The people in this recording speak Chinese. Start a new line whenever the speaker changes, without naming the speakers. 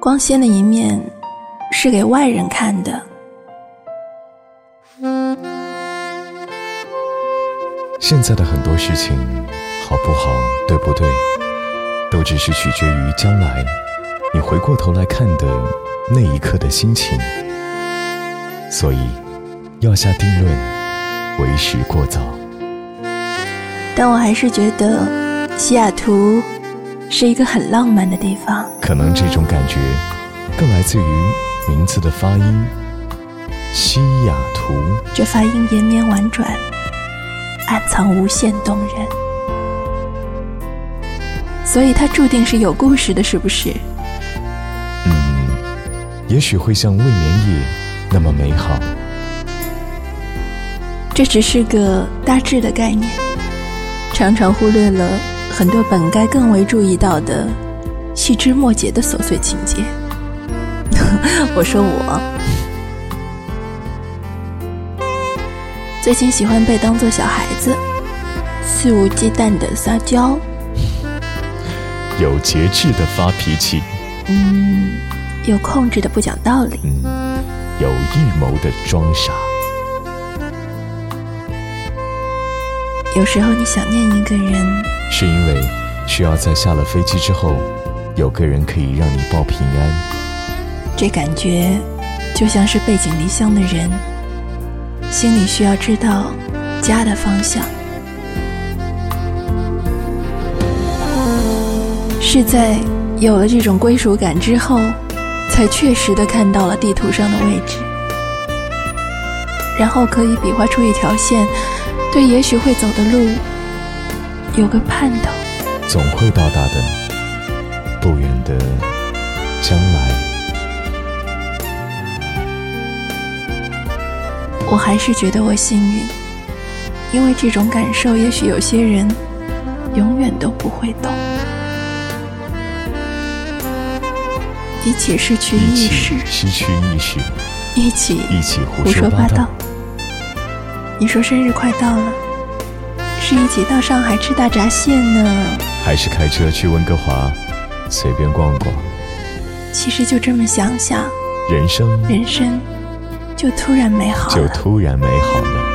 光鲜的一面是给外人看的。
现在的很多事情，好不好，对不对，都只是取决于将来你回过头来看的那一刻的心情。所以，要下定论，为时过早。
但我还是觉得西雅图是一个很浪漫的地方。
可能这种感觉更来自于名字的发音——西雅图。
这发音延绵婉转，暗藏无限动人，所以它注定是有故事的，是不是？
嗯，也许会像未眠夜那么美好。
这只是个大致的概念。常常忽略了很多本该更为注意到的细枝末节的琐碎情节。我说我最近喜欢被当做小孩子，肆无忌惮的撒娇，
有节制的发脾气，
嗯，有控制的不讲道理，
嗯，有预谋的装傻。
有时候你想念一个人，
是因为需要在下了飞机之后，有个人可以让你报平安。
这感觉就像是背井离乡的人，心里需要知道家的方向。是在有了这种归属感之后，才确实的看到了地图上的位置，然后可以比划出一条线。对，也许会走的路有个盼头，
总会到达的，不远的将来。
我还是觉得我幸运，因为这种感受，也许有些人永远都不会懂。一起失去意识，
失去意识，
一起
一起
胡说八道。你说生日快到了，是一起到上海吃大闸蟹呢，
还是开车去温哥华随便逛逛？
其实就这么想想，
人生
人生就突然美好
了，就突然美好了。